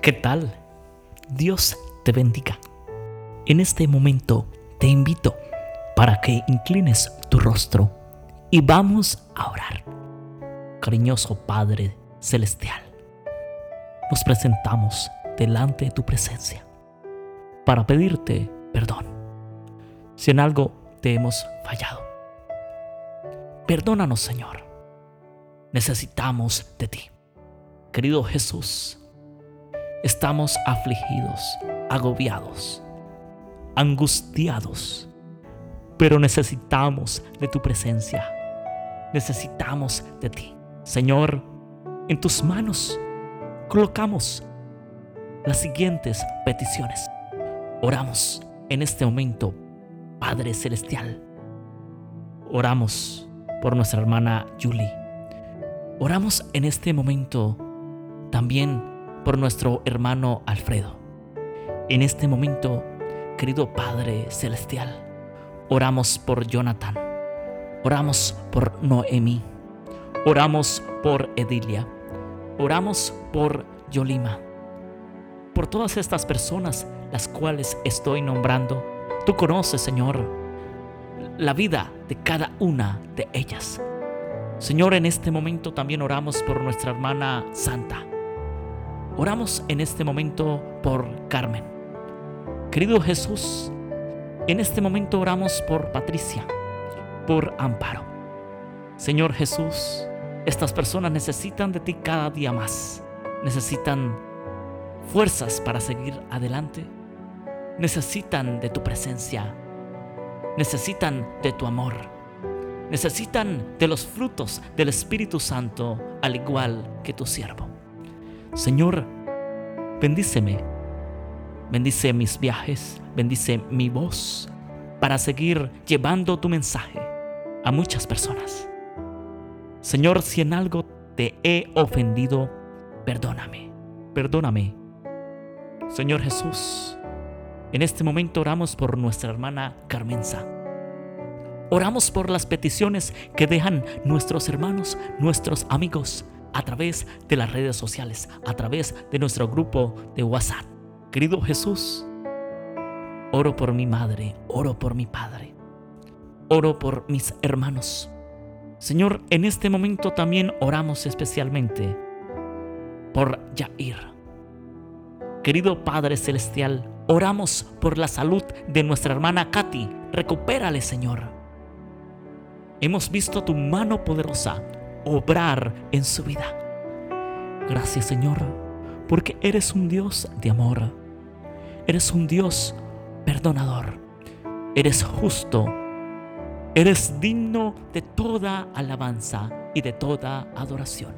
¿Qué tal? Dios te bendiga. En este momento te invito para que inclines tu rostro y vamos a orar. Cariñoso Padre Celestial, nos presentamos delante de tu presencia para pedirte perdón si en algo te hemos fallado. Perdónanos, Señor. Necesitamos de ti. Querido Jesús, estamos afligidos, agobiados, angustiados, pero necesitamos de tu presencia. Necesitamos de ti. Señor, en tus manos colocamos las siguientes peticiones. Oramos en este momento, Padre Celestial. Oramos por nuestra hermana Julie. Oramos en este momento también por nuestro hermano Alfredo. En este momento, querido Padre Celestial, oramos por Jonathan, oramos por Noemi, oramos por Edilia, oramos por Yolima, por todas estas personas las cuales estoy nombrando. Tú conoces, Señor, la vida de cada una de ellas. Señor, en este momento también oramos por nuestra hermana Santa. Oramos en este momento por Carmen. Querido Jesús, en este momento oramos por Patricia, por Amparo. Señor Jesús, estas personas necesitan de ti cada día más. Necesitan fuerzas para seguir adelante. Necesitan de tu presencia. Necesitan de tu amor. Necesitan de los frutos del Espíritu Santo, al igual que tu siervo. Señor, bendíceme. Bendice mis viajes, bendice mi voz para seguir llevando tu mensaje a muchas personas. Señor, si en algo te he ofendido, perdóname, perdóname. Señor Jesús, en este momento oramos por nuestra hermana Carmenza. Oramos por las peticiones que dejan nuestros hermanos, nuestros amigos, a través de las redes sociales, a través de nuestro grupo de WhatsApp. Querido Jesús, oro por mi madre, oro por mi padre, oro por mis hermanos. Señor, en este momento también oramos especialmente por Yair. Querido Padre Celestial, oramos por la salud de nuestra hermana Katy. Recupérale, Señor. Hemos visto tu mano poderosa obrar en su vida. Gracias Señor, porque eres un Dios de amor. Eres un Dios perdonador. Eres justo. Eres digno de toda alabanza y de toda adoración.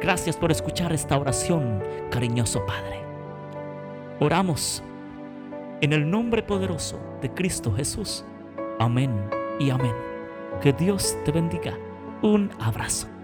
Gracias por escuchar esta oración, cariñoso Padre. Oramos en el nombre poderoso de Cristo Jesús. Amén y amén. Que Dios te bendiga. Un abrazo.